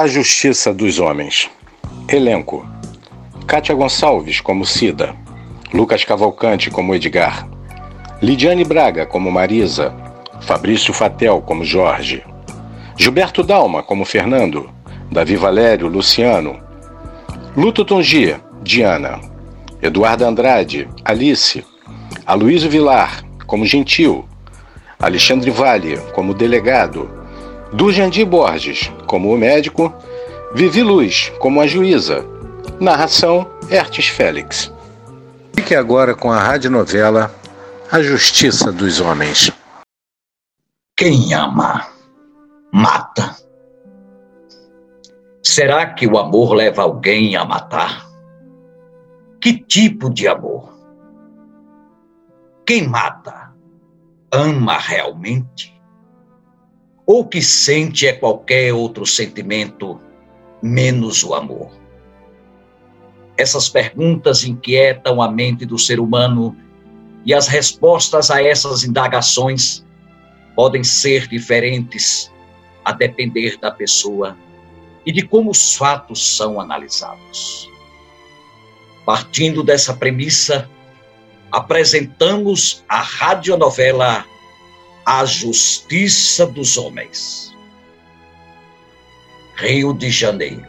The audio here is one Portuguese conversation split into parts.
A Justiça dos Homens. Elenco: Kátia Gonçalves como Cida, Lucas Cavalcante como Edgar, Lidiane Braga como Marisa, Fabrício Fatel como Jorge, Gilberto Dalma como Fernando, Davi Valério Luciano, Luto Tungia, Diana, Eduardo Andrade, Alice, Aloysio Vilar como Gentil, Alexandre Vale como Delegado, Durjandi Borges como o médico, Vivi Luz como a juíza. Narração Ertes Félix. Fique agora com a radionovela A Justiça dos Homens. Quem ama, mata. Será que o amor leva alguém a matar? Que tipo de amor? Quem mata, ama realmente? Ou que sente é qualquer outro sentimento menos o amor? Essas perguntas inquietam a mente do ser humano e as respostas a essas indagações podem ser diferentes a depender da pessoa e de como os fatos são analisados. Partindo dessa premissa, apresentamos a radionovela a justiça dos homens. Rio de Janeiro,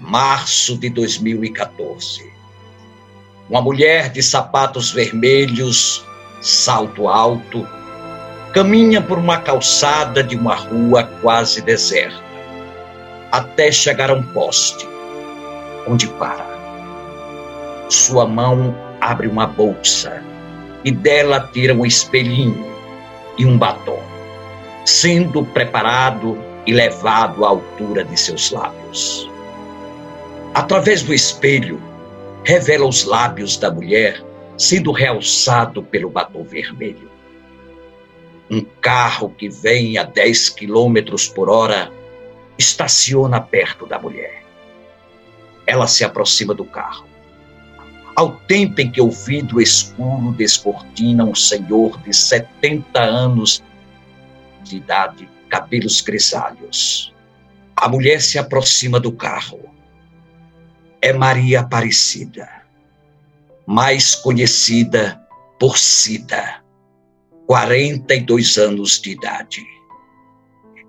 março de 2014. Uma mulher de sapatos vermelhos, salto alto, caminha por uma calçada de uma rua quase deserta, até chegar a um poste, onde para. Sua mão abre uma bolsa e dela tira um espelhinho e um batom, sendo preparado e levado à altura de seus lábios. Através do espelho, revela os lábios da mulher, sendo realçado pelo batom vermelho. Um carro que vem a 10 quilômetros por hora estaciona perto da mulher. Ela se aproxima do carro ao tempo em que o vidro escuro descortina um senhor de 70 anos de idade, cabelos grisalhos. A mulher se aproxima do carro. É Maria Aparecida, mais conhecida por Cida, 42 anos de idade.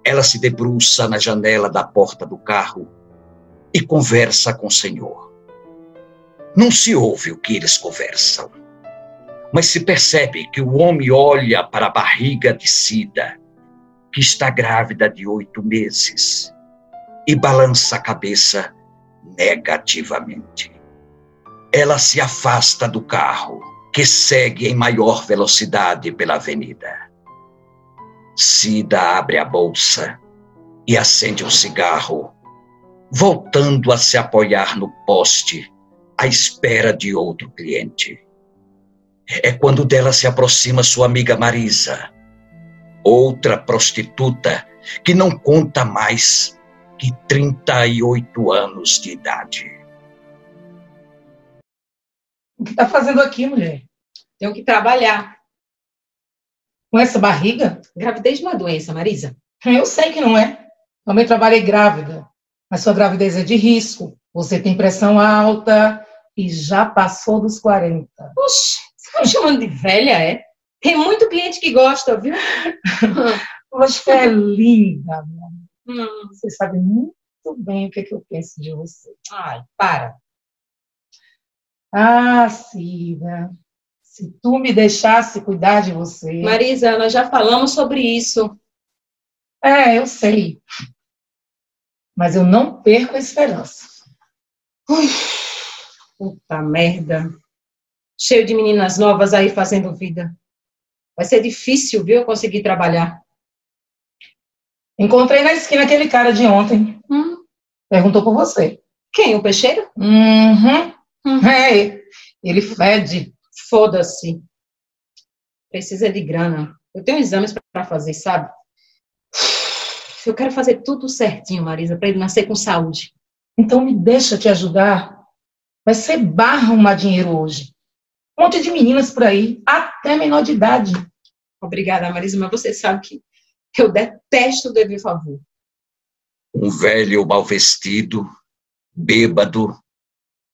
Ela se debruça na janela da porta do carro e conversa com o Senhor. Não se ouve o que eles conversam, mas se percebe que o homem olha para a barriga de Cida, que está grávida de oito meses, e balança a cabeça negativamente. Ela se afasta do carro, que segue em maior velocidade pela avenida. Cida abre a bolsa e acende um cigarro, voltando a se apoiar no poste à espera de outro cliente. É quando dela se aproxima sua amiga Marisa, outra prostituta que não conta mais que 38 anos de idade. O que está fazendo aqui, mulher? Tenho que trabalhar. Com essa barriga? Gravidez não é doença, Marisa. Eu sei que não é. Também trabalhei grávida. Mas sua gravidez é de risco. Você tem pressão alta, e já passou dos 40. Oxe, você tá me chamando de velha, é? Tem muito cliente que gosta, viu? Você é linda, hum. Você sabe muito bem o que, é que eu penso de você. Ai, para. Ah, Cida, se tu me deixasse cuidar de você. Marisa, nós já falamos sobre isso. É, eu sei. Mas eu não perco a esperança. Ui. Puta merda. Cheio de meninas novas aí fazendo vida. Vai ser difícil, viu, eu conseguir trabalhar. Encontrei na esquina aquele cara de ontem. Hum. Perguntou por você. Quem? O peixeiro? Uhum. Uhum. É, ele fede. Foda-se. Precisa de grana. Eu tenho exames para fazer, sabe? Eu quero fazer tudo certinho, Marisa, para ele nascer com saúde. Então me deixa te ajudar Vai ser barra arrumar dinheiro hoje. Um monte de meninas por aí, até menor de idade. Obrigada, Marisa, mas você sabe que eu detesto dever favor. Um velho mal vestido, bêbado,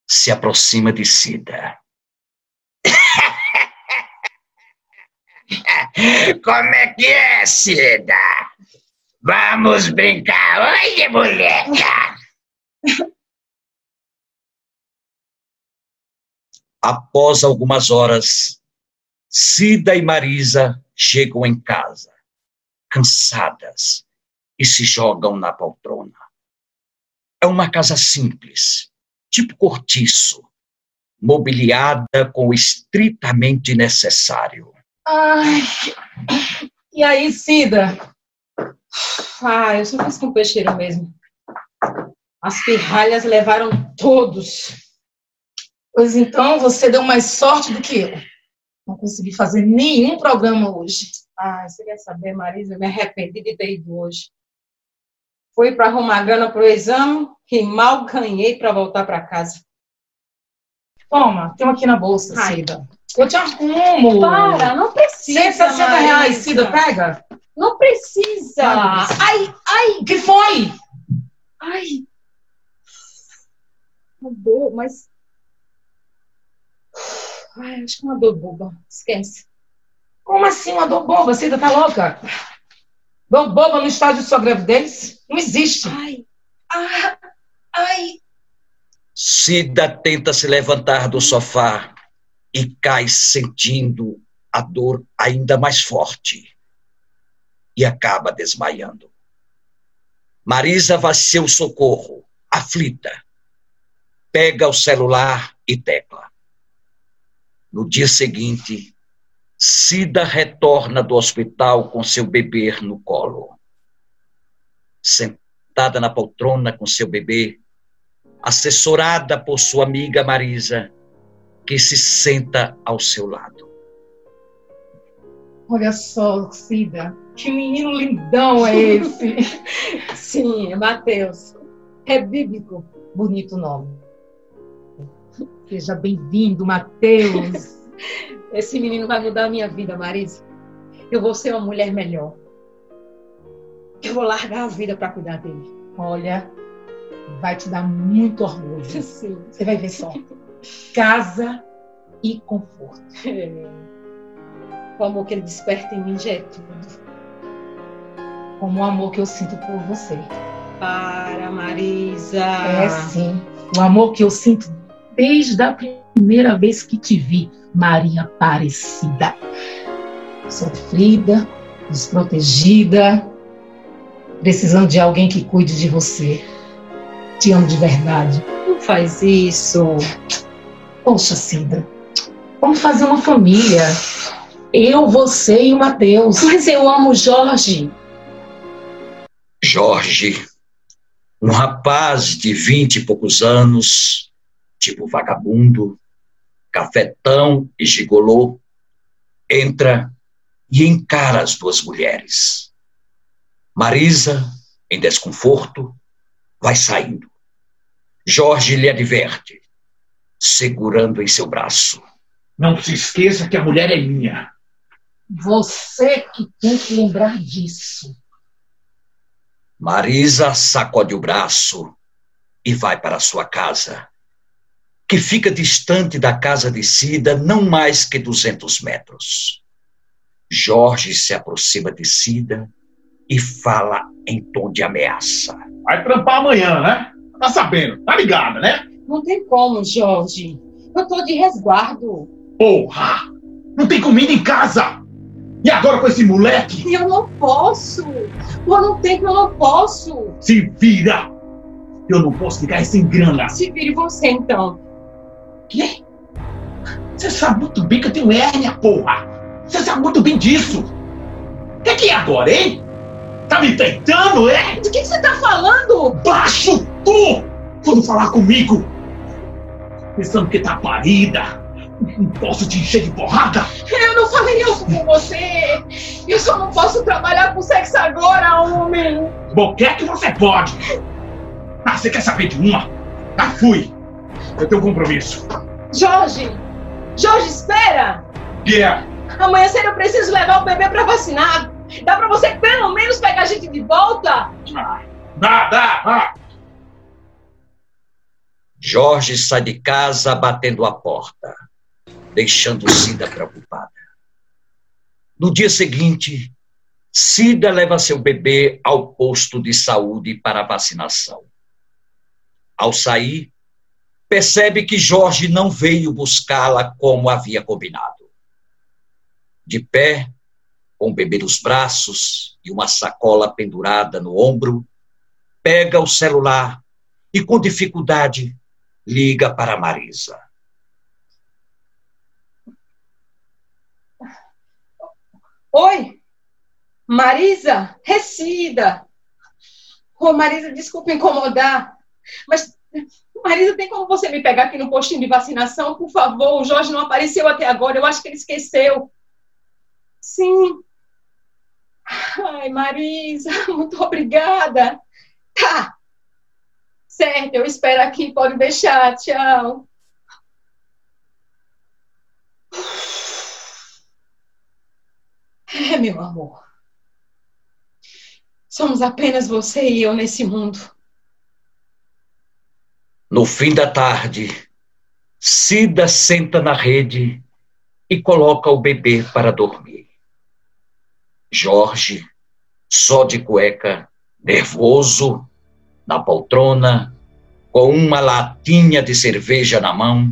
se aproxima de Cida. Como é que é, Cida? Vamos brincar hoje, moleca? Após algumas horas, Cida e Marisa chegam em casa, cansadas, e se jogam na poltrona. É uma casa simples, tipo cortiço, mobiliada com o estritamente necessário. Ai, e aí, Cida? Ah, eu só fiz com peixeiro mesmo. As pirralhas levaram todos. Pois então, você deu mais sorte do que eu. Não consegui fazer nenhum programa hoje. Ah, você quer saber, Marisa? Eu me arrependi de ter ido hoje. Fui para arrumar grana para o exame e mal ganhei para voltar para casa. Toma, tem um aqui na bolsa, Ai. Cida. Eu te arrumo. Para, não precisa. 160 Marisa. reais, Cida, pega. Não precisa. Ai, ai, o que foi? Ai. Dor, mas. Ai, acho que é uma dor boba. Esquece. Como assim uma dor boba? Cida tá louca? Dor boba no estágio de sua gravidez? Não existe. Ai. Ah, ai. Cida tenta se levantar do sofá e cai sentindo a dor ainda mais forte e acaba desmaiando. Marisa vai seu socorro, aflita. Pega o celular e tecla. No dia seguinte, Cida retorna do hospital com seu bebê no colo. Sentada na poltrona com seu bebê, assessorada por sua amiga Marisa, que se senta ao seu lado. Olha só, Cida, que menino lindão é esse? Sim, é Matheus. É bíblico. Bonito nome. Seja bem-vindo, Matheus. Esse menino vai mudar a minha vida, Marisa. Eu vou ser uma mulher melhor. Eu vou largar a vida para cuidar dele. Olha, vai te dar muito orgulho. Sim. Você vai ver só. Casa e conforto. É. O amor que ele desperta em mim já é tudo. Como o amor que eu sinto por você. Para, Marisa. É sim. O amor que eu sinto desde a primeira vez que te vi, Maria Aparecida. Sofrida, desprotegida, precisando de alguém que cuide de você. Te amo de verdade. Não faz isso. Poxa, Cida, vamos fazer uma família. Eu, você e o Matheus. Mas eu amo o Jorge. Jorge, um rapaz de vinte e poucos anos, tipo vagabundo, cafetão e gigolô, entra e encara as duas mulheres. Marisa, em desconforto, vai saindo. Jorge lhe adverte, segurando em seu braço. Não se esqueça que a mulher é minha. Você que tem que lembrar disso. Marisa sacode o braço e vai para sua casa, que fica distante da casa de Cida não mais que 200 metros. Jorge se aproxima de Cida e fala em tom de ameaça. Vai trampar amanhã, né? Tá sabendo, tá ligada, né? Não tem como, Jorge. Eu tô de resguardo. Porra! Não tem comida em casa! E agora com esse moleque? Eu não posso. Por um tempo eu não posso. Se vira! Eu não posso ficar sem grana. Se vire você, então. Quê? Você sabe muito bem que eu tenho hérnia, porra! Você sabe muito bem disso! O que, que é agora, hein? Tá me tentando, é? Do que, que você tá falando? Baixo tu! Quando falar comigo! Pensando que tá parida! Não posso te encher de porrada! Eu não falei isso com você. Eu só não posso trabalhar com sexo agora, homem. Bom, quer que você pode! Ah, você quer saber de uma? Já fui! Eu tenho um compromisso. Jorge! Jorge, espera! Que é? Amanhã cedo eu preciso levar o bebê pra vacinar. Dá pra você pelo menos pegar a gente de volta? Ah, Dá, dá, dá. Jorge sai de casa batendo a porta, deixando Cida preocupada. No dia seguinte, Cida leva seu bebê ao posto de saúde para vacinação. Ao sair, percebe que Jorge não veio buscá-la como havia combinado. De pé, com o bebê nos braços e uma sacola pendurada no ombro, pega o celular e, com dificuldade, liga para Marisa. Oi, Marisa, Recida. Ô, oh, Marisa, desculpa incomodar, mas Marisa, tem como você me pegar aqui no postinho de vacinação, por favor? O Jorge não apareceu até agora, eu acho que ele esqueceu. Sim. Ai, Marisa, muito obrigada. Tá. Certo, eu espero aqui, pode deixar. Tchau. É, meu amor. Somos apenas você e eu nesse mundo. No fim da tarde, Cida senta na rede e coloca o bebê para dormir. Jorge, só de cueca, nervoso, na poltrona, com uma latinha de cerveja na mão,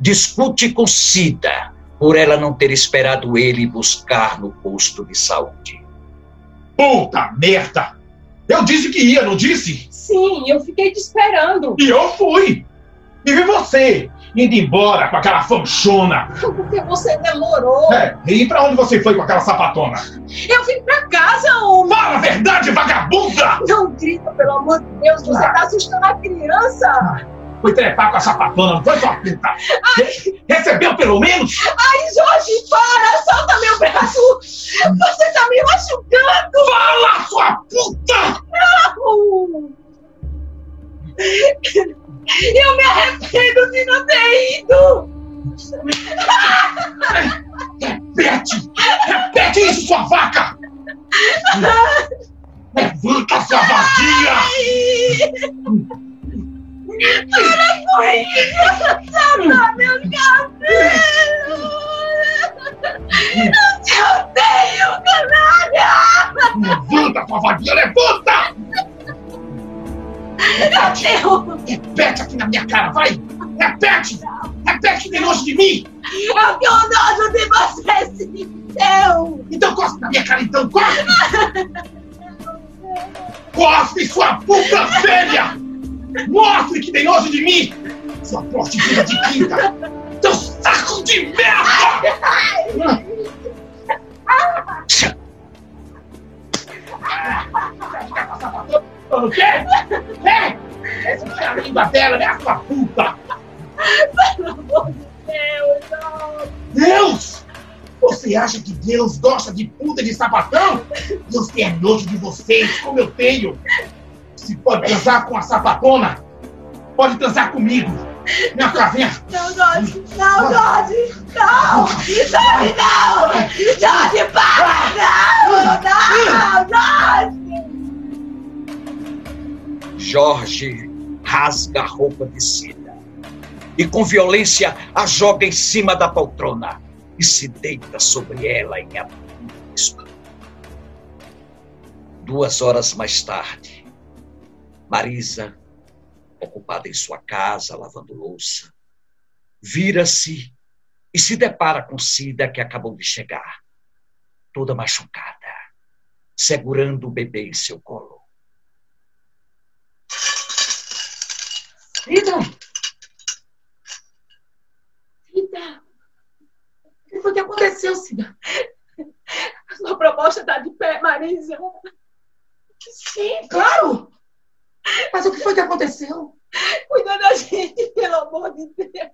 discute com Cida por ela não ter esperado ele buscar no posto de saúde. Puta merda! Eu disse que ia, não disse? Sim, eu fiquei te esperando. E eu fui! E vi você indo embora com aquela fanchona. Porque você demorou. É, e pra onde você foi com aquela sapatona? Eu vim pra casa, homem. Fala a verdade, vagabunda! Não grita, pelo amor de Deus, você ah. tá assustando a criança. Foi trepar com a sapatona, não foi sua puta? Recebeu pelo menos? Ai, Jorge, para! Solta meu braço! Você tá me machucando! Fala, sua puta! Não! Eu me arrependo de não ter ido! Repete! Repete isso, sua vaca! Levanta, sua vadia! Para com isso! Solta meu cabelo! Não te odeio, canalha! Levanta, vadia, levanta! Repete! Repete aqui na minha cara, vai! Repete! Repete que nojo de mim! Eu tenho nojo de você, sim! Eu! Então cospe na minha cara, então! Cospe! cospe, sua puta velha! Mostre que tem nojo de mim! Sua prostituta de quinta! Seu saco de merda! O quê? É? Essa é a língua dela, né, sua puta? Pelo amor de Deus, não. Deus! Você acha que Deus gosta de puta de sapatão? Deus tem nojo de vocês, como eu tenho. Se pode transar com a sapatona, pode transar comigo. Minha cavinha. Não, Jorge! Não, Jorge! Não! Jorge, não! Jorge, para! Não! Não, Jorge! Jorge rasga a roupa de Cida e, com violência, a joga em cima da poltrona e se deita sobre ela em abuso. Duas horas mais tarde, Marisa, ocupada em sua casa, lavando louça, vira-se e se depara com Cida, que acabou de chegar, toda machucada, segurando o bebê em seu colo. Cida! Cida! O que foi que aconteceu, Cida? A sua proposta está de pé, Marisa. Sim, claro! Mas o que foi que aconteceu? Cuida da gente, pelo amor de Deus.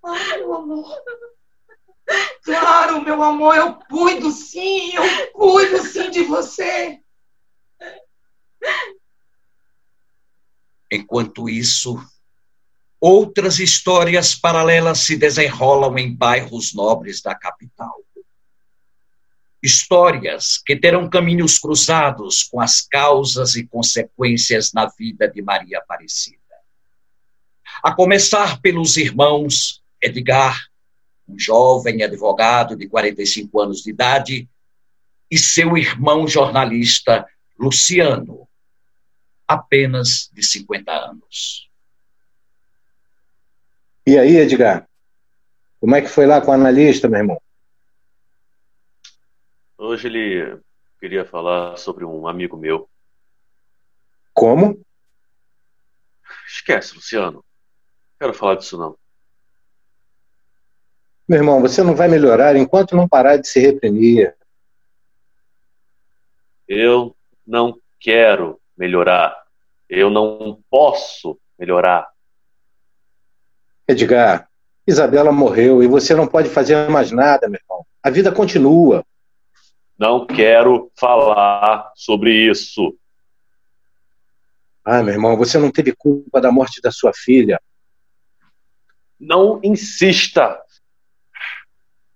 Claro, meu amor. Claro, meu amor, eu cuido sim, eu cuido sim de você. Enquanto isso, outras histórias paralelas se desenrolam em bairros nobres da capital. Histórias que terão caminhos cruzados com as causas e consequências na vida de Maria Aparecida. A começar pelos irmãos Edgar, um jovem advogado de 45 anos de idade, e seu irmão jornalista Luciano, apenas de 50 anos. E aí, Edgar? Como é que foi lá com o analista, meu irmão? Hoje ele queria falar sobre um amigo meu. Como? Esquece, Luciano. Não quero falar disso não. Meu irmão, você não vai melhorar enquanto não parar de se reprimir. Eu não quero melhorar. Eu não posso melhorar. Edgar, Isabela morreu e você não pode fazer mais nada, meu irmão. A vida continua. Não quero falar sobre isso. Ah, meu irmão, você não teve culpa da morte da sua filha. Não insista.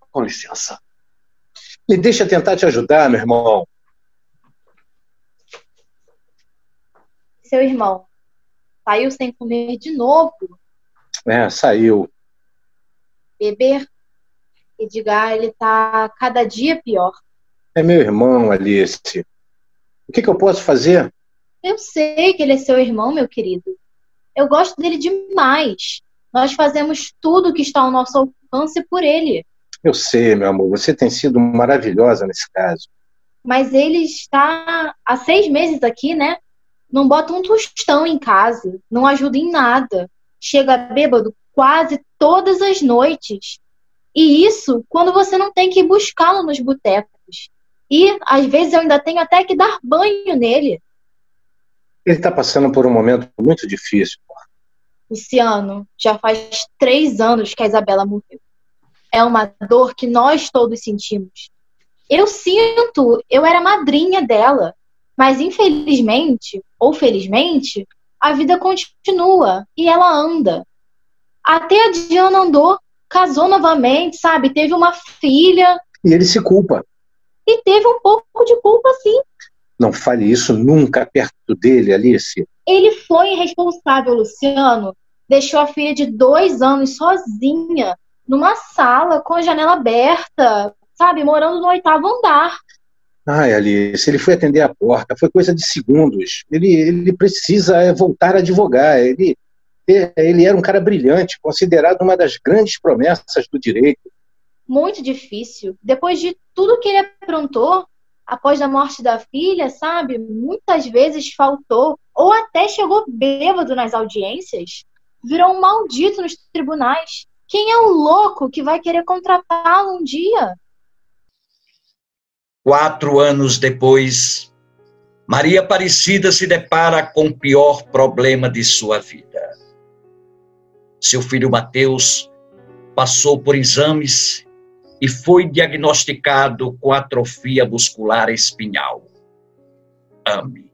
Com licença. Me deixa tentar te ajudar, meu irmão. seu irmão saiu sem comer de novo. É, saiu. Beber, Edgar, ele tá cada dia pior. É meu irmão, Alice. O que, que eu posso fazer? Eu sei que ele é seu irmão, meu querido. Eu gosto dele demais. Nós fazemos tudo que está ao nosso alcance por ele. Eu sei, meu amor. Você tem sido maravilhosa nesse caso. Mas ele está há seis meses aqui, né? não bota um tostão em casa, não ajuda em nada. Chega bêbado quase todas as noites. E isso quando você não tem que buscá-lo nos botecos. E às vezes eu ainda tenho até que dar banho nele. Ele está passando por um momento muito difícil. Luciano, já faz três anos que a Isabela morreu. É uma dor que nós todos sentimos. Eu sinto, eu era madrinha dela. Mas infelizmente, ou felizmente, a vida continua e ela anda. Até a Diana andou, casou novamente, sabe? Teve uma filha. E ele se culpa. E teve um pouco de culpa, sim. Não fale isso nunca perto dele, Alice. Ele foi irresponsável, Luciano. Deixou a filha de dois anos sozinha, numa sala com a janela aberta, sabe? Morando no oitavo andar. Ai, Alice, ele foi atender a porta, foi coisa de segundos. Ele, ele precisa é, voltar a advogar. Ele, ele era um cara brilhante, considerado uma das grandes promessas do direito. Muito difícil. Depois de tudo que ele aprontou, após a morte da filha, sabe? Muitas vezes faltou, ou até chegou bêbado nas audiências. Virou um maldito nos tribunais. Quem é o louco que vai querer contratá-lo um dia? Quatro anos depois, Maria Aparecida se depara com o pior problema de sua vida. Seu filho Mateus passou por exames e foi diagnosticado com atrofia muscular espinhal. AME.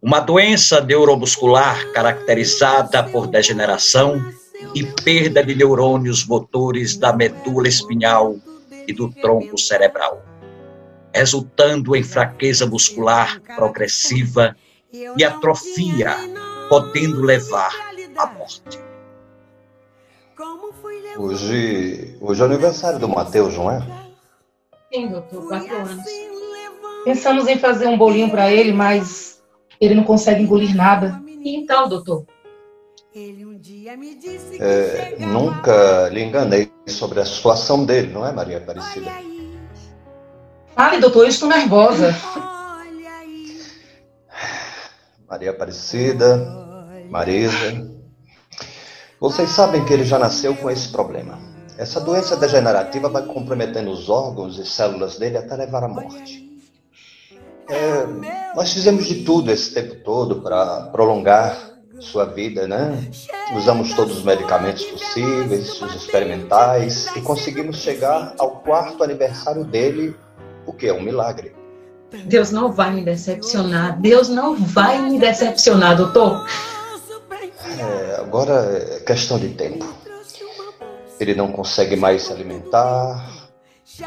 Uma doença neuromuscular caracterizada por degeneração e perda de neurônios motores da medula espinhal e do tronco cerebral resultando em fraqueza muscular progressiva e atrofia, podendo levar à morte. Hoje, hoje é aniversário do Matheus, não é? Sim, doutor, quatro anos. Pensamos em fazer um bolinho para ele, mas ele não consegue engolir nada. E então, doutor? É, nunca lhe enganei sobre a situação dele, não é, Maria Aparecida? Fale, doutor, eu estou nervosa. Maria Aparecida, Marisa. Vocês sabem que ele já nasceu com esse problema. Essa doença degenerativa vai comprometendo os órgãos e células dele até levar à morte. É, nós fizemos de tudo esse tempo todo para prolongar sua vida, né? Usamos todos os medicamentos possíveis, os experimentais, e conseguimos chegar ao quarto aniversário dele o que é um milagre. Deus não vai me decepcionar. Deus não vai me decepcionar, doutor. É, agora é questão de tempo. Ele não consegue mais se alimentar,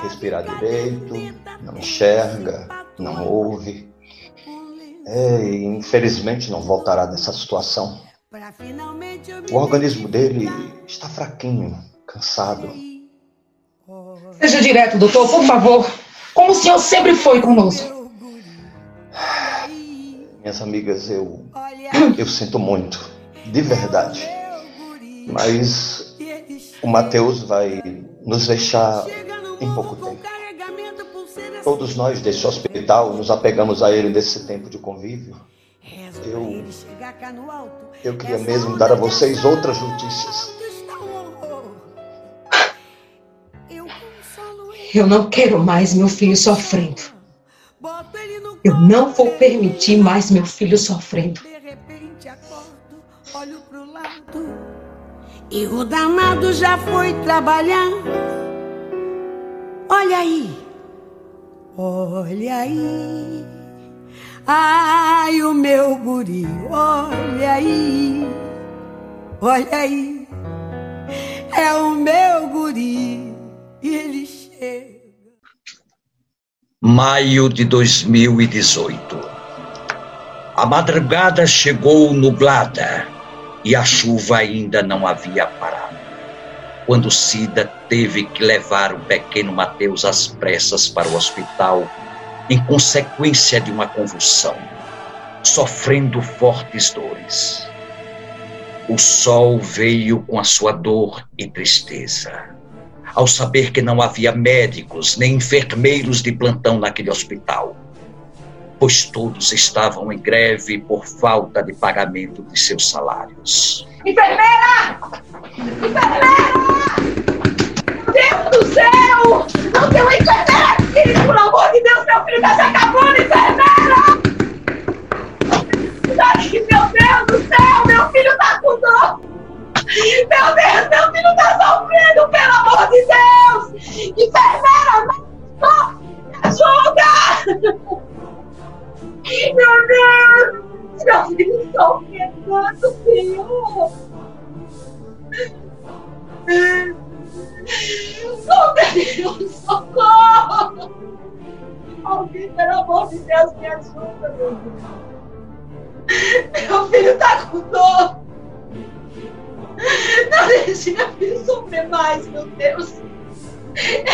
respirar direito, não enxerga, não ouve. É, e infelizmente não voltará dessa situação. O organismo dele está fraquinho, cansado. Seja direto, doutor, por favor. Como o senhor sempre foi conosco. Minhas amigas, eu, eu sinto muito, de verdade. Mas o Mateus vai nos deixar em pouco tempo. Todos nós desse hospital nos apegamos a ele nesse tempo de convívio. Eu, eu queria mesmo dar a vocês outras notícias. Eu não quero mais meu filho sofrendo. Eu não vou permitir mais meu filho sofrendo. E o danado já foi trabalhar. Olha aí, olha aí. Ai, o meu guri, olha aí, olha aí. É o meu guri, ele chega. Maio de 2018. A madrugada chegou nublada e a chuva ainda não havia parado. Quando Cida teve que levar o pequeno Mateus às pressas para o hospital em consequência de uma convulsão, sofrendo fortes dores. O sol veio com a sua dor e tristeza, ao saber que não havia médicos nem enfermeiros de plantão naquele hospital, pois todos estavam em greve por falta de pagamento de seus salários. Enfermeira! Enfermeira! Meu Deus do céu! Não tem uma enfermeira aqui! Por amor de Deus, meu filho está se acabando, enfermeira! Meu Deus do céu! Meu filho está com dor! Meu Deus, meu filho está sofrendo, pelo amor de Deus! Enfermeira, ajuda! Meu Deus! Meu filho sofrendo tanto, Senhor! Oh, Deus, socorro! Alguém, pelo amor de Deus, me ajuda, meu Deus. Meu filho tá com dor. Não deixe meu filho sofrer mais, meu Deus.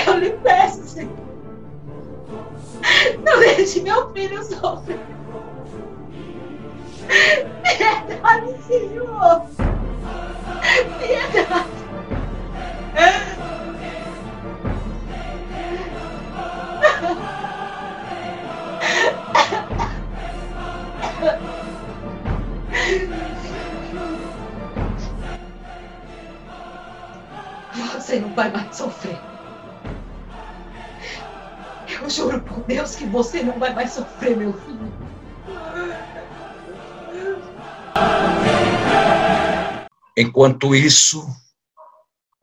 Eu lhe peço, Senhor. Não deixe meu filho sofrer. Piedade, Senhor. Piedade. Você não vai mais sofrer. Eu juro por Deus que você não vai mais sofrer, meu filho. Enquanto isso,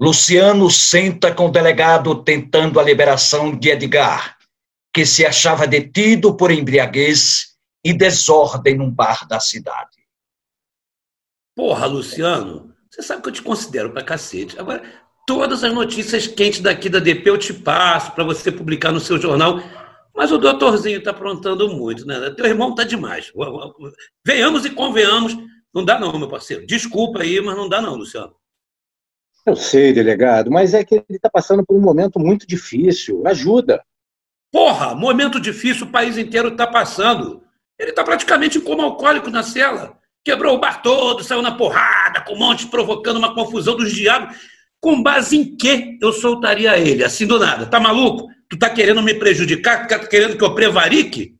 Luciano senta com o delegado tentando a liberação de Edgar, que se achava detido por embriaguez e desordem num bar da cidade. Porra, Luciano, você sabe que eu te considero pra cacete. Agora, todas as notícias quentes daqui da DP eu te passo para você publicar no seu jornal. Mas o doutorzinho tá aprontando muito, né? Teu irmão tá demais. Venhamos e convenhamos. Não dá não, meu parceiro. Desculpa aí, mas não dá não, Luciano. Eu sei, delegado, mas é que ele está passando por um momento muito difícil. Ajuda. Porra, momento difícil o país inteiro está passando. Ele está praticamente em coma alcoólico na cela. Quebrou o bar todo, saiu na porrada, com um monte provocando uma confusão dos diabos. Com base em que eu soltaria ele, assim do nada? Tá maluco? Tu tá querendo me prejudicar? Tu tá querendo que eu prevarique?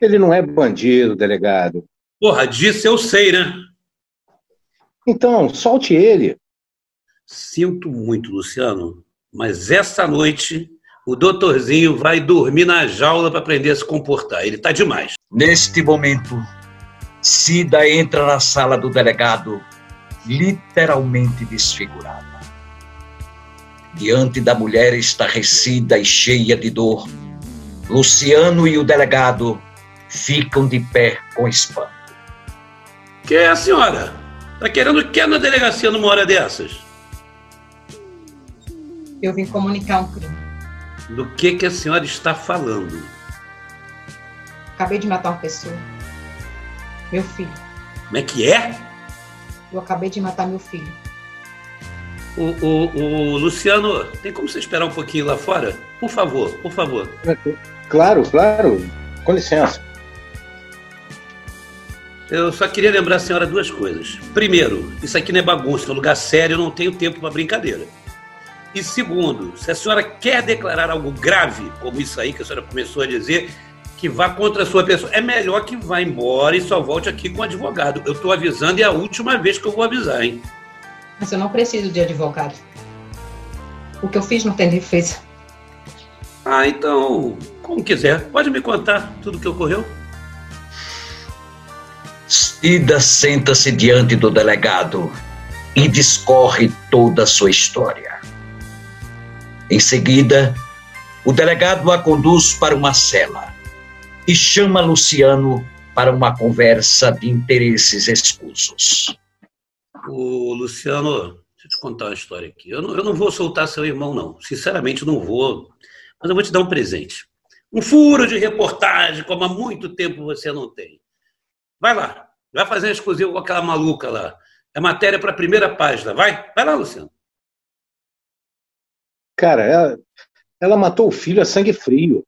Ele não é bandido, delegado. Porra, disso eu sei, né? Então, solte ele. Sinto muito, Luciano, mas essa noite o doutorzinho vai dormir na jaula para aprender a se comportar. Ele tá demais. Neste momento, Cida entra na sala do delegado, literalmente desfigurada. Diante da mulher estarrecida e cheia de dor, Luciano e o delegado ficam de pé com espanto. Que é a senhora? Tá querendo o que na delegacia numa hora dessas? Eu vim comunicar um crime. do que, que a senhora está falando. Acabei de matar uma pessoa. Meu filho. Como é que é? Eu acabei de matar meu filho. O, o, o Luciano, tem como você esperar um pouquinho lá fora? Por favor, por favor. Claro, claro. Com licença. Eu só queria lembrar a senhora duas coisas. Primeiro, isso aqui não é bagunça, é um lugar sério, eu não tenho tempo para brincadeira. E segundo, se a senhora quer declarar algo grave, como isso aí que a senhora começou a dizer, que vá contra a sua pessoa, é melhor que vá embora e só volte aqui com o advogado. Eu estou avisando e é a última vez que eu vou avisar, hein? Mas eu não preciso de advogado. O que eu fiz não tem defesa. Ah, então, como quiser. Pode me contar tudo o que ocorreu? Cida senta-se diante do delegado e discorre toda a sua história. Em seguida, o delegado a conduz para uma cela e chama Luciano para uma conversa de interesses escusos. O Luciano, deixa eu te contar uma história aqui. Eu não, eu não vou soltar seu irmão, não. Sinceramente, não vou. Mas eu vou te dar um presente. Um furo de reportagem, como há muito tempo você não tem. Vai lá. Vai fazer um exclusivo com aquela maluca lá. É matéria para a primeira página. Vai? Vai lá, Luciano. Cara, ela, ela matou o filho a sangue frio.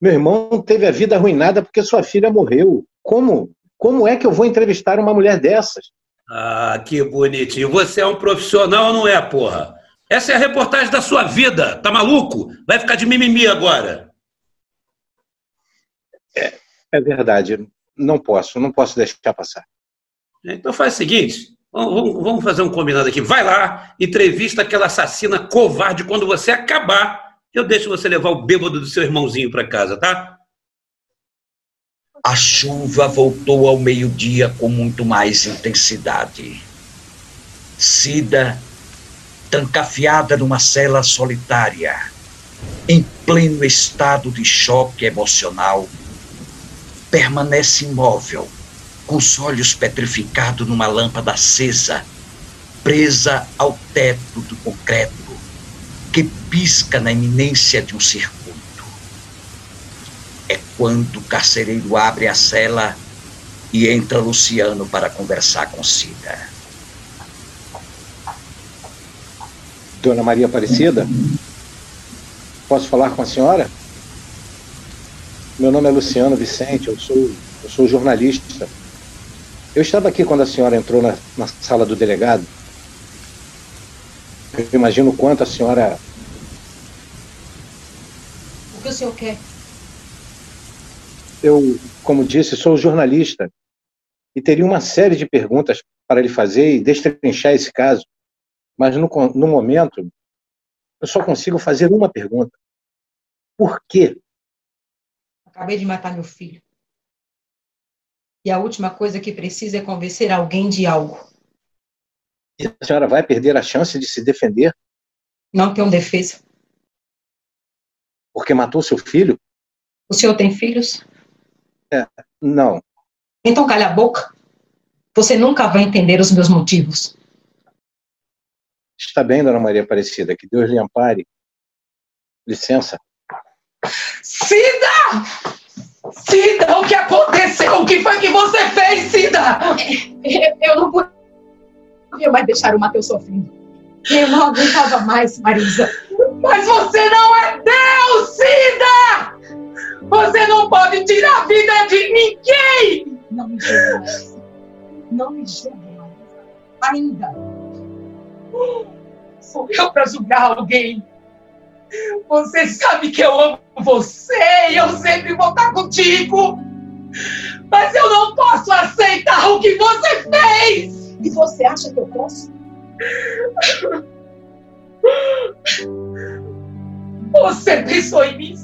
Meu irmão teve a vida arruinada porque sua filha morreu. Como? Como é que eu vou entrevistar uma mulher dessas? Ah, que bonitinho. Você é um profissional ou não é, porra? Essa é a reportagem da sua vida. Tá maluco? Vai ficar de mimimi agora. É, é verdade. Não posso, não posso deixar passar. Então faz o seguinte: vamos, vamos fazer um combinado aqui. Vai lá, entrevista aquela assassina covarde quando você acabar. Eu deixo você levar o bêbado do seu irmãozinho para casa, tá? A chuva voltou ao meio-dia com muito mais intensidade. Cida, trancafiada numa cela solitária, em pleno estado de choque emocional, permanece imóvel, com os olhos petrificados numa lâmpada acesa, presa ao teto do concreto, que pisca na iminência de um circuito. Quando o carcereiro abre a cela e entra Luciano para conversar com Cida. Dona Maria Aparecida? Posso falar com a senhora? Meu nome é Luciano Vicente, eu sou, eu sou jornalista. Eu estava aqui quando a senhora entrou na, na sala do delegado. Eu imagino o quanto a senhora. O que o senhor quer? Eu, como disse, sou jornalista e teria uma série de perguntas para lhe fazer e destrinchar esse caso, mas no, no momento eu só consigo fazer uma pergunta: por quê? Acabei de matar meu filho. E a última coisa que precisa é convencer alguém de algo. E a senhora vai perder a chance de se defender? Não tenho defesa. Porque matou seu filho? O senhor tem filhos? É, não. Então calha a boca. Você nunca vai entender os meus motivos. Está bem, dona Maria Aparecida. Que Deus lhe ampare. Licença. Cida! Cida, o que aconteceu? O que foi que você fez, Cida? Eu não podia mais deixar o Matheus sofrendo. Eu não aguentava mais, Marisa. Mas você não é Deus, Cida! Você não pode tirar a vida de ninguém! Não me julgue mais. Não me julgue mais. Ainda. Sou eu para julgar alguém. Você sabe que eu amo você e eu sempre vou estar contigo. Mas eu não posso aceitar o que você fez. E você acha que eu posso? Você pensou em mim?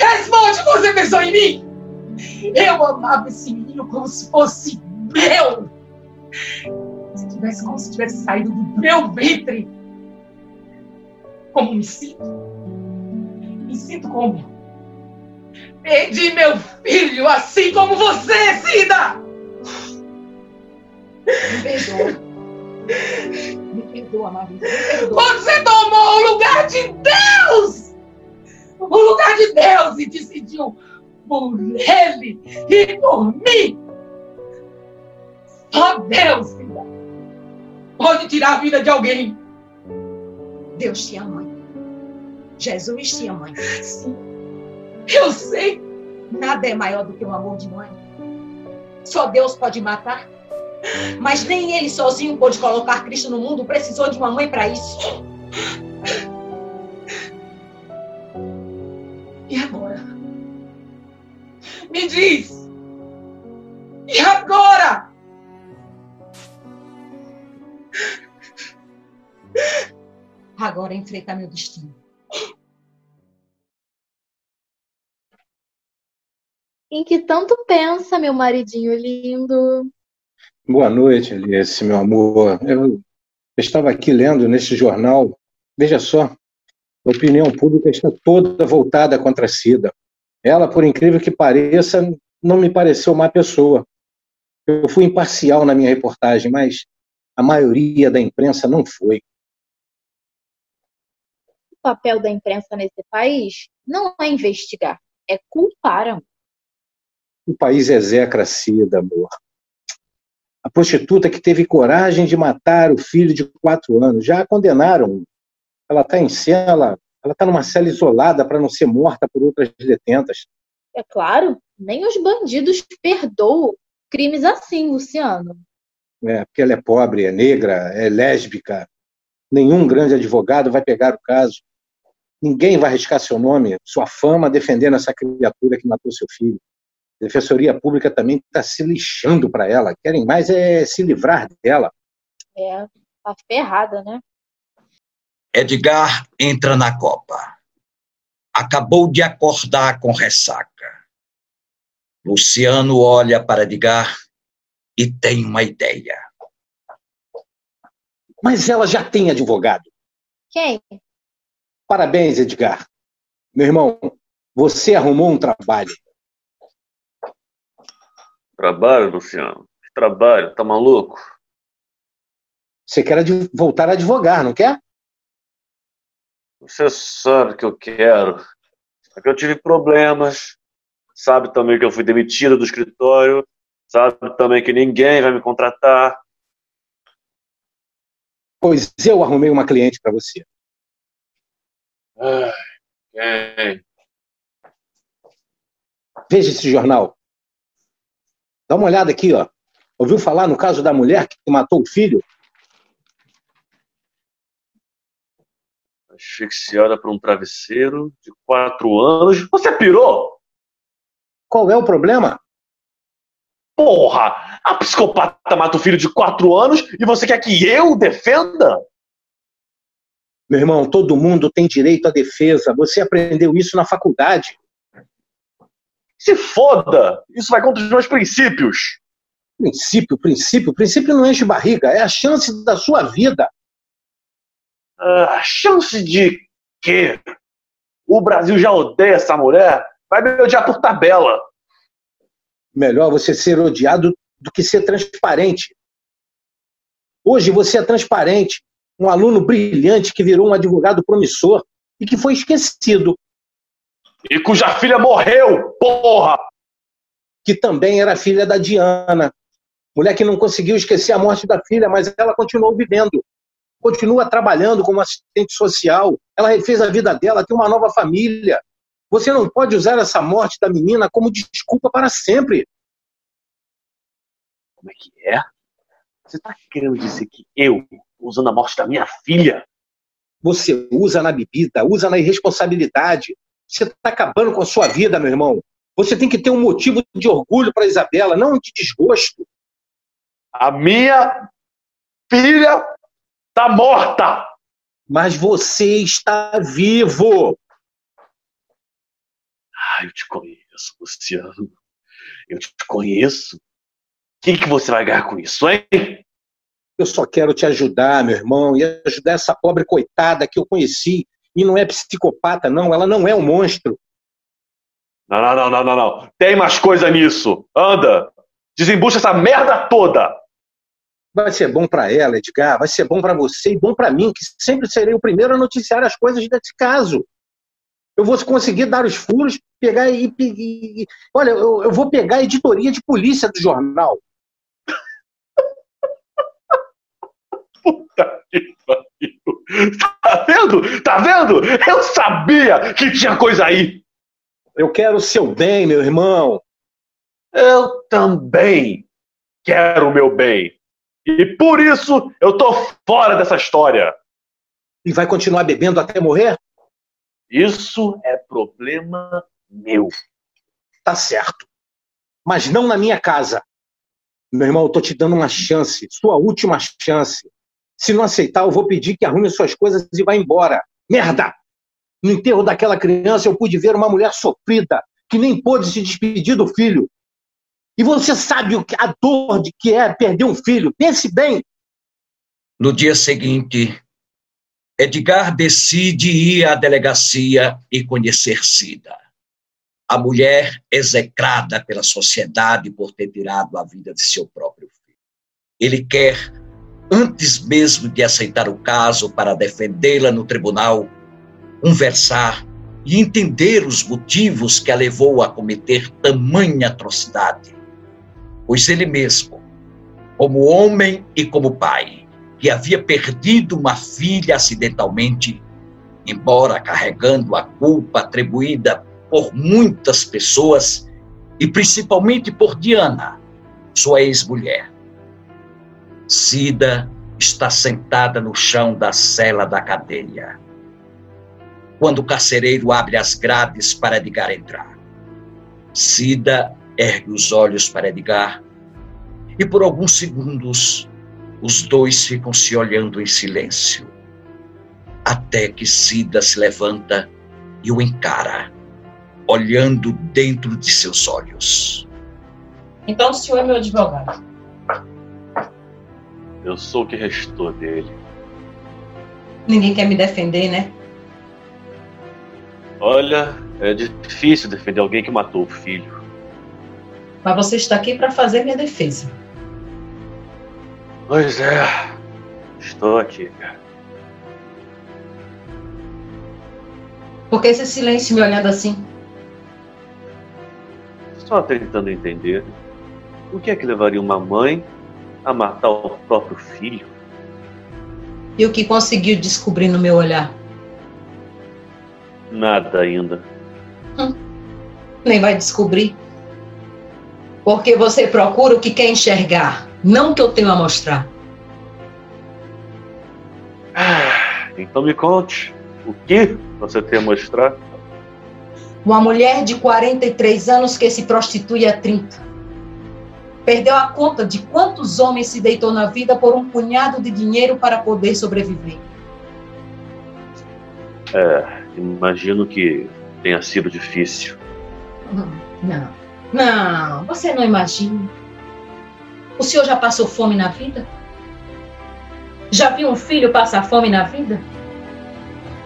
Responde, você pensou em mim? Eu amava esse menino como se fosse meu. Se tivesse como se tivesse saído do meu ventre. Como me sinto? Me sinto como? Perdi meu filho assim como você, Cida! Me perdoa. Me perdoa, Marisa. Você tomou o lugar de Deus! O lugar de Deus e decidiu por ele e por mim. Só Deus, filha, pode tirar a vida de alguém. Deus te ama. Jesus te ama. Sim, eu sei. Nada é maior do que o amor de mãe. Só Deus pode matar. Mas nem ele sozinho pôde colocar Cristo no mundo, precisou de uma mãe para isso. E agora? Me diz! E agora? Agora enfrentar meu destino. Em que tanto pensa, meu maridinho lindo? Boa noite, Alice, meu amor. Eu estava aqui lendo nesse jornal. Veja só, a opinião pública está toda voltada contra a Cida. Ela, por incrível que pareça, não me pareceu má pessoa. Eu fui imparcial na minha reportagem, mas a maioria da imprensa não foi. O papel da imprensa nesse país não é investigar, é culpar. O país execra a Cida, amor. A prostituta que teve coragem de matar o filho de quatro anos. Já a condenaram. Ela está em cela, ela está numa cela isolada para não ser morta por outras detentas. É claro, nem os bandidos perdoam crimes assim, Luciano. É, porque ela é pobre, é negra, é lésbica. Nenhum grande advogado vai pegar o caso. Ninguém vai arriscar seu nome, sua fama, defendendo essa criatura que matou seu filho. A Defensoria Pública também está se lixando para ela. Querem mais é se livrar dela. É, tá ferrada, né? Edgar entra na Copa. Acabou de acordar com ressaca. Luciano olha para Edgar e tem uma ideia. Mas ela já tem advogado. Quem? Parabéns, Edgar. Meu irmão, você arrumou um trabalho. Trabalho, Luciano? Que trabalho? Tá maluco? Você quer voltar a advogar, não quer? Você sabe que eu quero. É que eu tive problemas. Sabe também que eu fui demitida do escritório. Sabe também que ninguém vai me contratar. Pois eu arrumei uma cliente para você. Ai, quem? Veja esse jornal. Dá uma olhada aqui, ó. Ouviu falar no caso da mulher que matou o filho? Asfixiada por um travesseiro de quatro anos. Você pirou? Qual é o problema? Porra! A psicopata mata o filho de quatro anos e você quer que eu defenda? Meu irmão, todo mundo tem direito à defesa. Você aprendeu isso na faculdade. Se foda! Isso vai contra os meus princípios. Princípio, princípio, princípio não enche barriga, é a chance da sua vida. Ah, chance de quê? O Brasil já odeia essa mulher? Vai me odiar por tabela. Melhor você ser odiado do que ser transparente. Hoje você é transparente, um aluno brilhante que virou um advogado promissor e que foi esquecido. E cuja filha morreu, porra! Que também era filha da Diana. Mulher que não conseguiu esquecer a morte da filha, mas ela continuou vivendo. Continua trabalhando como assistente social. Ela refez a vida dela, tem uma nova família. Você não pode usar essa morte da menina como desculpa para sempre. Como é que é? Você está querendo dizer que eu, usando a morte da minha filha. Você usa na bebida, usa na irresponsabilidade. Você está acabando com a sua vida, meu irmão. Você tem que ter um motivo de orgulho para Isabela, não de desgosto. A minha filha está morta. Mas você está vivo. Ah, eu te conheço, Luciano. Eu te conheço. O que, que você vai ganhar com isso, hein? Eu só quero te ajudar, meu irmão, e ajudar essa pobre coitada que eu conheci. E não é psicopata, não. Ela não é um monstro. Não, não, não, não, não, não. Tem mais coisa nisso. Anda. Desembucha essa merda toda. Vai ser bom para ela, Edgar. Vai ser bom para você e bom para mim, que sempre serei o primeiro a noticiar as coisas desse caso. Eu vou conseguir dar os furos, pegar e. e, e olha, eu, eu vou pegar a editoria de polícia do jornal. Puta que pariu. Tá vendo? Tá vendo? Eu sabia que tinha coisa aí. Eu quero o seu bem, meu irmão. Eu também quero o meu bem. E por isso eu tô fora dessa história. E vai continuar bebendo até morrer? Isso é problema meu. Tá certo. Mas não na minha casa. Meu irmão, eu tô te dando uma chance, sua última chance. Se não aceitar, eu vou pedir que arrume suas coisas e vá embora. Merda! No enterro daquela criança, eu pude ver uma mulher sofrida, que nem pôde se despedir do filho. E você sabe o que a dor de que é perder um filho. Pense bem. No dia seguinte, Edgar decide ir à delegacia e conhecer Cida. A mulher execrada pela sociedade por ter tirado a vida de seu próprio filho. Ele quer, antes mesmo de aceitar o caso para defendê-la no tribunal, conversar e entender os motivos que a levou a cometer tamanha atrocidade pois ele mesmo, como homem e como pai, que havia perdido uma filha acidentalmente, embora carregando a culpa atribuída por muitas pessoas e principalmente por Diana, sua ex-mulher. Cida está sentada no chão da cela da cadeia. Quando o carcereiro abre as grades para Edgar entrar, Cida ergue os olhos para Edgar e por alguns segundos os dois ficam se olhando em silêncio. Até que Cida se levanta e o encara, olhando dentro de seus olhos. Então o senhor é meu advogado. Eu sou o que restou dele. Ninguém quer me defender, né? Olha, é difícil defender alguém que matou o filho. Mas você está aqui para fazer minha defesa. Pois é, estou aqui. Por que esse silêncio me olhando assim? Só tentando entender o que é que levaria uma mãe a matar o próprio filho. E o que conseguiu descobrir no meu olhar? Nada ainda. Hum, nem vai descobrir. Porque você procura o que quer enxergar, não o que eu tenho a mostrar. Ah, então me conte, o que você tem a mostrar? Uma mulher de 43 anos que se prostitui há 30. Perdeu a conta de quantos homens se deitou na vida por um punhado de dinheiro para poder sobreviver. É, imagino que tenha sido difícil. Não. Não, você não imagina. O senhor já passou fome na vida? Já viu um filho passar fome na vida?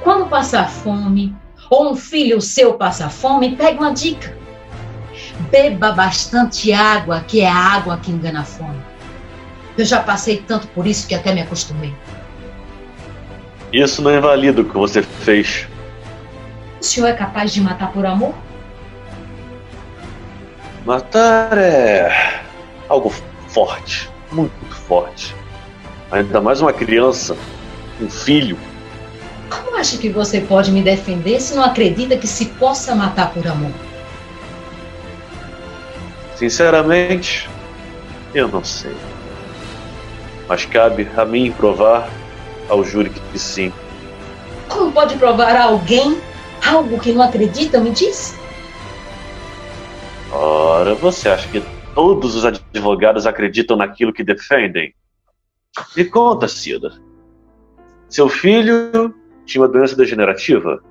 Quando passar fome, ou um filho seu passar fome, pegue uma dica. Beba bastante água, que é a água que engana a fome. Eu já passei tanto por isso que até me acostumei. Isso não invalida o que você fez. O senhor é capaz de matar por amor? Matar é algo forte, muito forte. Ainda mais uma criança, um filho. Como acha que você pode me defender se não acredita que se possa matar por amor? Sinceramente, eu não sei. Mas cabe a mim provar ao júri que sim. Como pode provar a alguém algo que não acredita, me diz? Ora, você acha que todos os advogados acreditam naquilo que defendem? Me conta, Cida. Seu filho tinha uma doença degenerativa?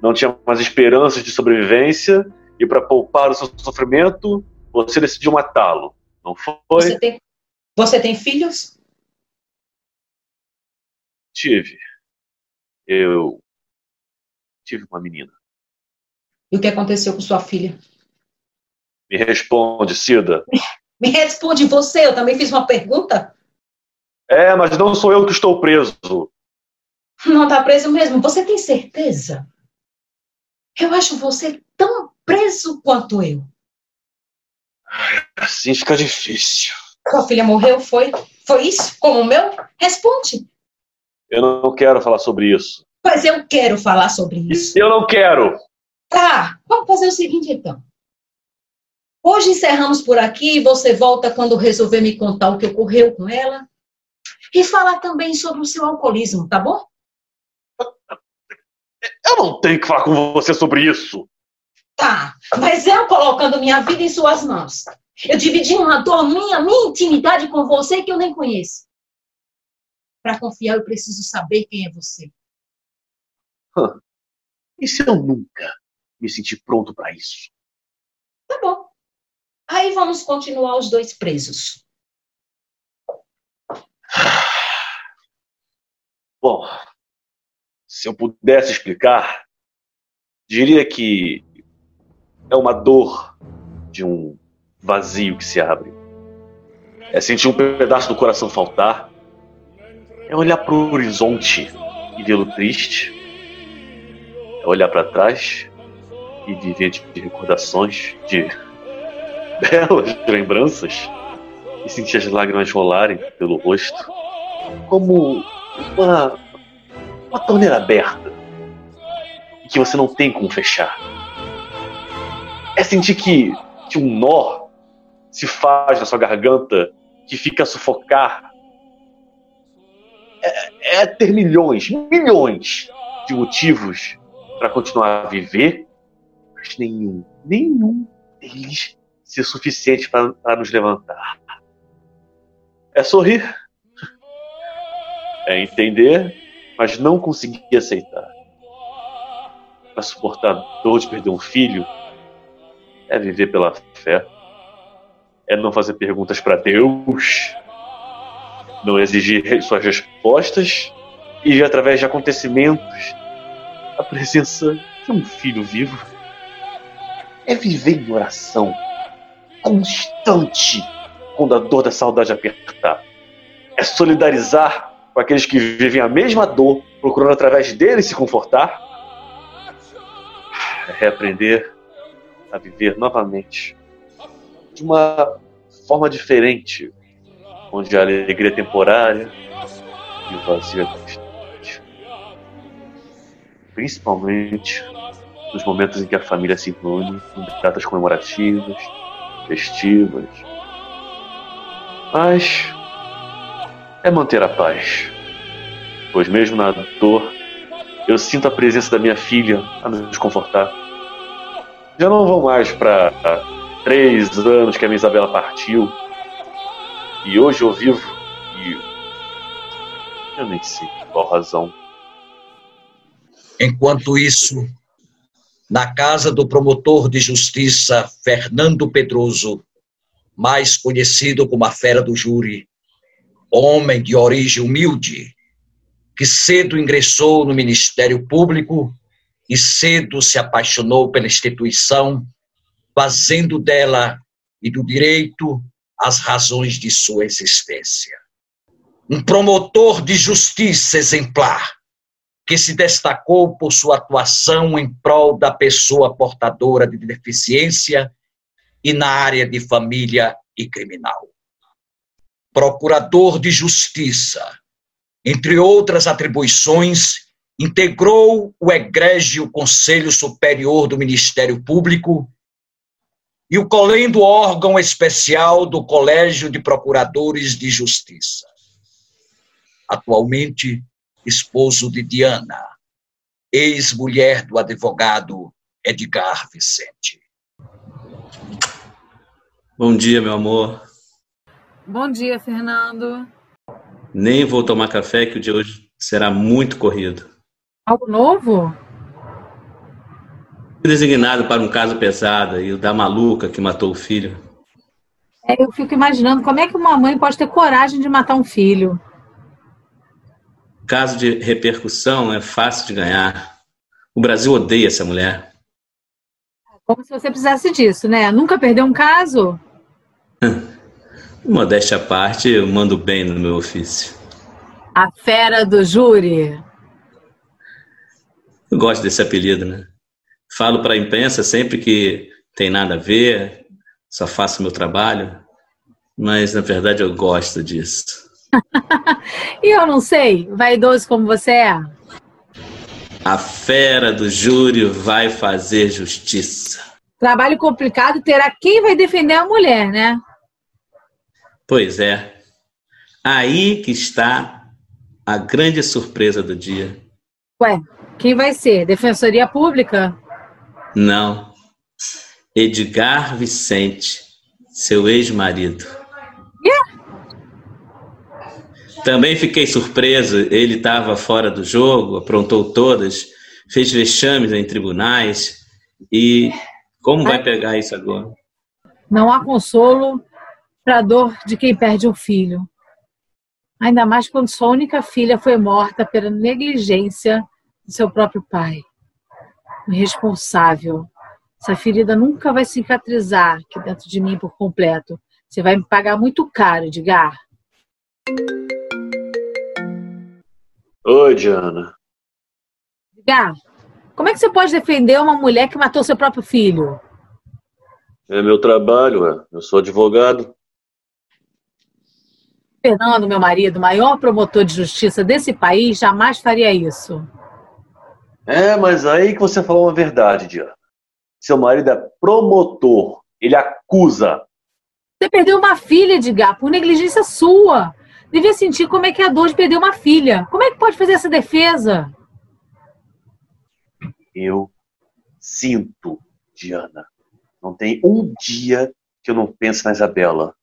Não tinha mais esperanças de sobrevivência e para poupar o seu sofrimento, você decidiu matá-lo, não foi? Você tem, você tem filhos? Tive. Eu tive uma menina. E o que aconteceu com sua filha? Me responde, Cida. Me responde você, eu também fiz uma pergunta. É, mas não sou eu que estou preso. Não está preso mesmo, você tem certeza? Eu acho você tão preso quanto eu. Assim fica difícil. Sua filha morreu, foi? Foi isso? Como o meu? Responde. Eu não quero falar sobre isso. Mas eu quero falar sobre isso. Eu não quero. Tá, vamos fazer o seguinte então. Hoje encerramos por aqui e você volta quando resolver me contar o que ocorreu com ela. E falar também sobre o seu alcoolismo, tá bom? Eu não tenho que falar com você sobre isso. Tá, mas eu colocando minha vida em suas mãos. Eu dividi uma dor minha, minha intimidade com você que eu nem conheço. Para confiar, eu preciso saber quem é você. E se eu nunca me sentir pronto para isso? Tá bom. Aí vamos continuar os dois presos. Bom, se eu pudesse explicar, diria que é uma dor de um vazio que se abre. É sentir um pedaço do coração faltar. É olhar para o horizonte e vê-lo triste. É olhar para trás e viver de recordações, de belas lembranças e sentir as lágrimas rolarem pelo rosto, como uma, uma torneira aberta que você não tem como fechar. É sentir que, que um nó se faz na sua garganta que fica a sufocar. É, é ter milhões, milhões de motivos para continuar a viver, mas nenhum, nenhum deles ser suficiente para nos levantar. É sorrir, é entender, mas não conseguir aceitar. Para suportar a dor de perder um filho, é viver pela fé, é não fazer perguntas para Deus, não exigir suas respostas e através de acontecimentos a presença de um filho vivo. É viver em oração constante quando a dor da saudade apertar. É solidarizar com aqueles que vivem a mesma dor, procurando através dele se confortar. É reaprender a viver novamente de uma forma diferente, onde a alegria é temporária e o vazio é constante. Principalmente nos momentos em que a família se reúne em datas comemorativas, festivas. Mas é manter a paz, pois mesmo na dor, eu sinto a presença da minha filha a nos confortar. Já não vou mais para três anos que a minha Isabela partiu, e hoje eu vivo e eu nem sei qual razão. Enquanto isso, na casa do promotor de justiça Fernando Pedroso, mais conhecido como a Fera do Júri, homem de origem humilde, que cedo ingressou no Ministério Público e cedo se apaixonou pela instituição, fazendo dela e do direito as razões de sua existência. Um promotor de justiça exemplar, que se destacou por sua atuação em prol da pessoa portadora de deficiência e na área de família e criminal. Procurador de Justiça, entre outras atribuições, integrou o egrégio Conselho Superior do Ministério Público e o colendo órgão especial do Colégio de Procuradores de Justiça. Atualmente, esposo de Diana, ex-mulher do advogado Edgar Vicente. Bom dia, meu amor. Bom dia, Fernando. Nem vou tomar café, que o dia hoje será muito corrido. Algo novo? Designado para um caso pesado e o da maluca que matou o filho. É, eu fico imaginando como é que uma mãe pode ter coragem de matar um filho caso de repercussão é fácil de ganhar. O Brasil odeia essa mulher. Como se você precisasse disso, né? Nunca perdeu um caso? Modéstia à parte, eu mando bem no meu ofício. A fera do júri. Eu gosto desse apelido, né? Falo para a imprensa sempre que tem nada a ver, só faço meu trabalho, mas na verdade eu gosto disso. E eu não sei, vaidoso como você é. A fera do júri vai fazer justiça. Trabalho complicado terá quem vai defender a mulher, né? Pois é. Aí que está a grande surpresa do dia. Ué, quem vai ser? Defensoria Pública? Não. Edgar Vicente, seu ex-marido. Yeah. Também fiquei surpreso, ele estava fora do jogo, aprontou todas, fez vexames em tribunais e como vai pegar isso agora? Não há consolo para a dor de quem perde um filho. Ainda mais quando sua única filha foi morta pela negligência do seu próprio pai. Irresponsável. Essa ferida nunca vai cicatrizar aqui dentro de mim por completo. Você vai me pagar muito caro, Edgar. Oi, Diana. Edgar, como é que você pode defender uma mulher que matou seu próprio filho? É meu trabalho, é. eu sou advogado. Fernando, meu marido, maior promotor de justiça desse país, jamais faria isso. É, mas aí que você falou uma verdade, Diana. Seu marido é promotor, ele acusa. Você perdeu uma filha, Edgar, por negligência sua. Devia sentir como é que é a dor de perder uma filha. Como é que pode fazer essa defesa? Eu sinto, Diana. Não tem um dia que eu não penso na Isabela,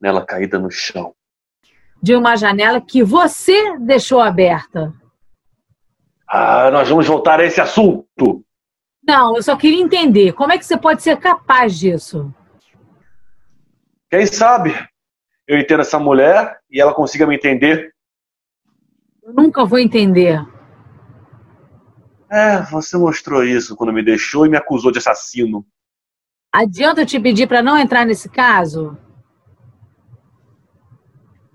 nela caída no chão de uma janela que você deixou aberta. Ah, nós vamos voltar a esse assunto. Não, eu só queria entender como é que você pode ser capaz disso. Quem sabe eu entendo essa mulher e ela consiga me entender. Eu nunca vou entender. É, você mostrou isso quando me deixou e me acusou de assassino. Adianta eu te pedir para não entrar nesse caso?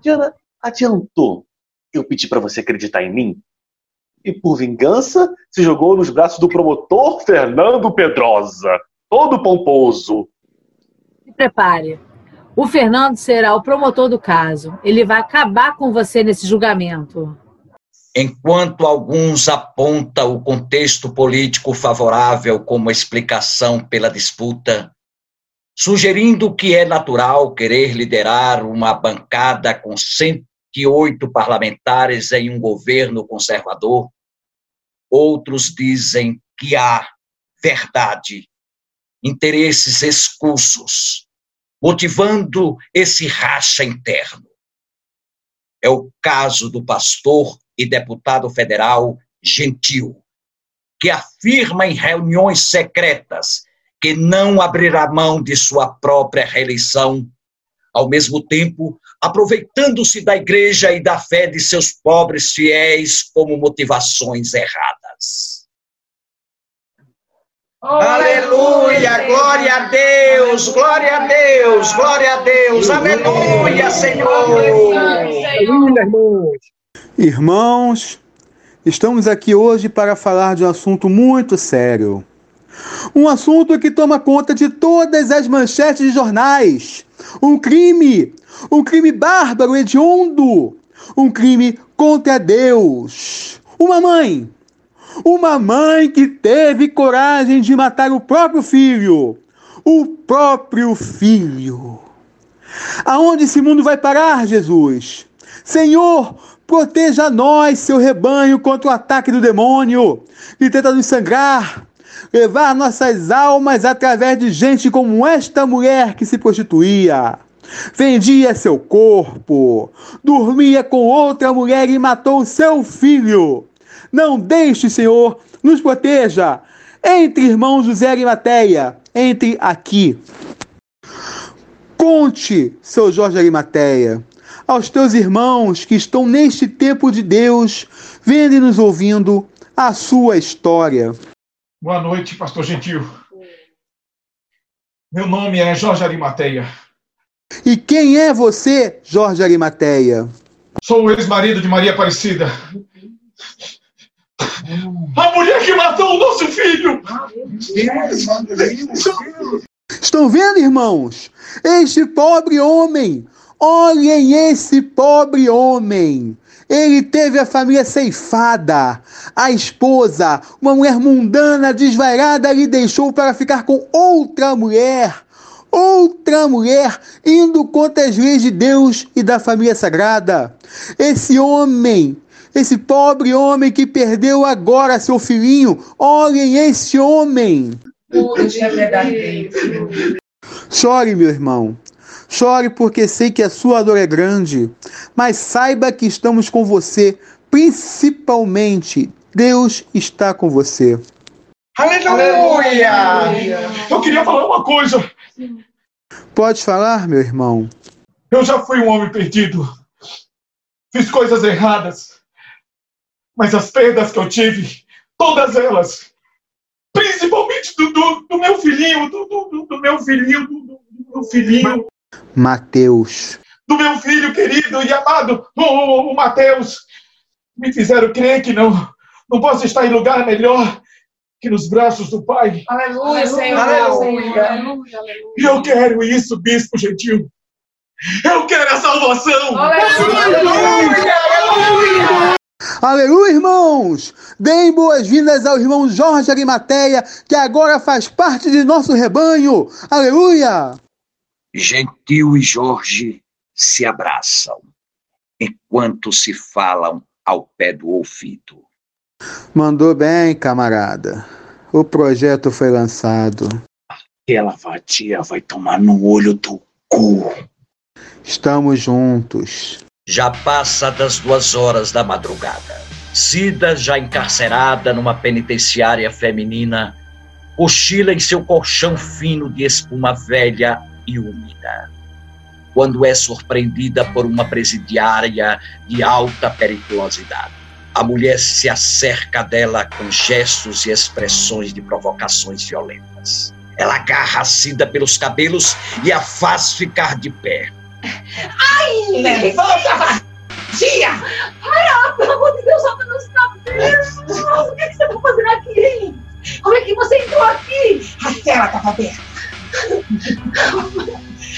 Diana, adiantou eu pedi para você acreditar em mim? E por vingança, se jogou nos braços do promotor Fernando Pedrosa, todo pomposo. Se prepare. O Fernando será o promotor do caso. Ele vai acabar com você nesse julgamento. Enquanto alguns apontam o contexto político favorável como explicação pela disputa, sugerindo que é natural querer liderar uma bancada com 108 parlamentares em um governo conservador. Outros dizem que há verdade, interesses escusos, motivando esse racha interno. É o caso do pastor e deputado federal Gentil, que afirma em reuniões secretas que não abrirá mão de sua própria reeleição, ao mesmo tempo aproveitando-se da igreja e da fé de seus pobres fiéis como motivações erradas. Aleluia, glória a Deus, glória a Deus, glória a Deus, aleluia, Senhor. Aleluia, irmãos. Irmãos, estamos aqui hoje para falar de um assunto muito sério. Um assunto que toma conta de todas as manchetes de jornais. Um crime, um crime bárbaro, hediondo, um crime contra Deus. Uma mãe, uma mãe que teve coragem de matar o próprio filho. O próprio filho. Aonde esse mundo vai parar, Jesus? Senhor, proteja nós, seu rebanho, contra o ataque do demônio que tenta nos sangrar levar nossas almas através de gente como esta mulher que se prostituía. Vendia seu corpo, dormia com outra mulher e matou seu filho. Não deixe, Senhor, nos proteja. Entre irmãos José Arimateia, entre aqui. Conte, seu Jorge Arimateia, aos teus irmãos que estão neste tempo de Deus, vendo e nos ouvindo, a sua história. Boa noite, pastor Gentil. Meu nome é Jorge Arimateia. E quem é você, Jorge Arimateia? Sou o ex-marido de Maria Aparecida. A mulher que matou o nosso filho! Estão vendo, irmãos? Este pobre homem, olhem esse pobre homem. Ele teve a família ceifada. A esposa, uma mulher mundana, desvairada, lhe deixou para ficar com outra mulher. Outra mulher indo contra as leis de Deus e da família sagrada. Esse homem, esse pobre homem que perdeu agora seu filhinho, olhem esse homem. Chore, meu irmão. Chore porque sei que a sua dor é grande, mas saiba que estamos com você, principalmente Deus está com você. Aleluia! Eu queria falar uma coisa. Pode falar, meu irmão. Eu já fui um homem perdido. Fiz coisas erradas. Mas as perdas que eu tive, todas elas, principalmente do, do, do meu filhinho, do, do, do meu filhinho, do, do filhinho, Mateus. do meu filho querido e amado, o, o, o Mateus, me fizeram crer que não, não posso estar em lugar melhor que nos braços do Pai. Aleluia, Senhor. Aleluia. Aleluia. E eu quero isso, Bispo Gentil. Eu quero a salvação. Aleluia, irmãos! Deem boas-vindas ao irmão Jorge Arimateia, que agora faz parte de nosso rebanho. Aleluia! Gentil e Jorge se abraçam, enquanto se falam ao pé do ouvido. Mandou bem, camarada. O projeto foi lançado. Aquela vadia vai tomar no olho do cu. Estamos juntos. Já passa das duas horas da madrugada. Cida, já encarcerada numa penitenciária feminina, cochila em seu colchão fino de espuma velha e úmida. Quando é surpreendida por uma presidiária de alta periculosidade. A mulher se acerca dela com gestos e expressões de provocações violentas. Ela agarra a Cida pelos cabelos e a faz ficar de pé. Ai! Levanta, vadia! Para, pelo amor de Deus, solta meus cabelos! O que, é que você está fazendo aqui? Como é que você entrou aqui? A cela estava aberta.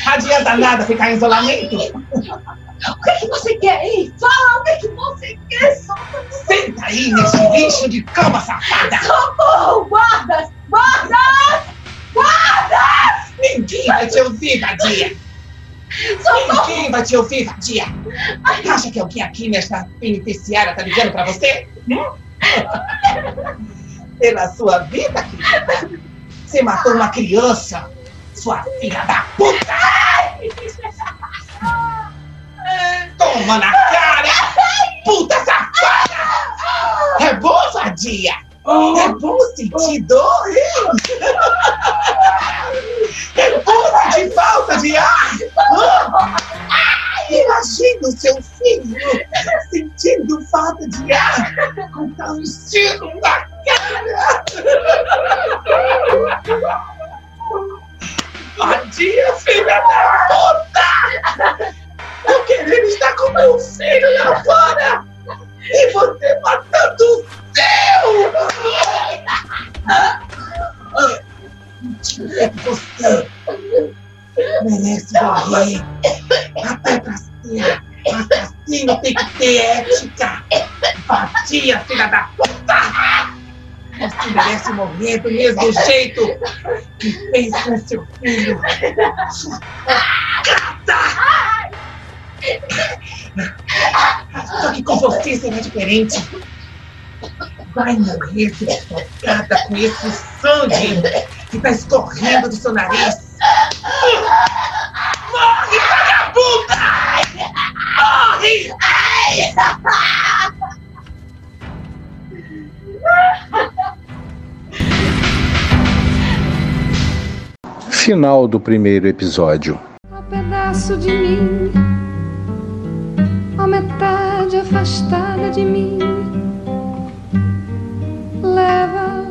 Adianta nada ficar em isolamento. O que, é que você quer aí? Fala, o que, é que você quer? Solta Senta aí nesse lixo de cama safada. Socorro! Guardas! Guardas! Guardas! Ninguém vai te ouvir, vadia. Socorro! Vai te ouvir, vadia. Acha que alguém aqui nesta penitenciária tá ligando pra você? Hum? Pela sua vida, querida. Você matou uma criança. Sua filha da puta! Toma na cara! Puta safada! É bom, vadia? É bom sentir dor, hein? É bom sentir falta de ar! Imagina o seu filho sentindo falta de ar com tal estilo na cara! Vadia, filha da puta! Eu querendo estar com meu filho lá fora! E você matando o seu! Você merece morrer! Até pra ser assassino tem que ter ética! Vadia, filha da puta! Você merece morrer do mesmo jeito que fez com seu filho! Sua! Só que com você será diferente. Vai morrer sufocada com esse sangue que está escorrendo do seu nariz. Morre, vagabunda! Morre! Final do primeiro episódio. Um pedaço de mim, a metade afastada de mim, leva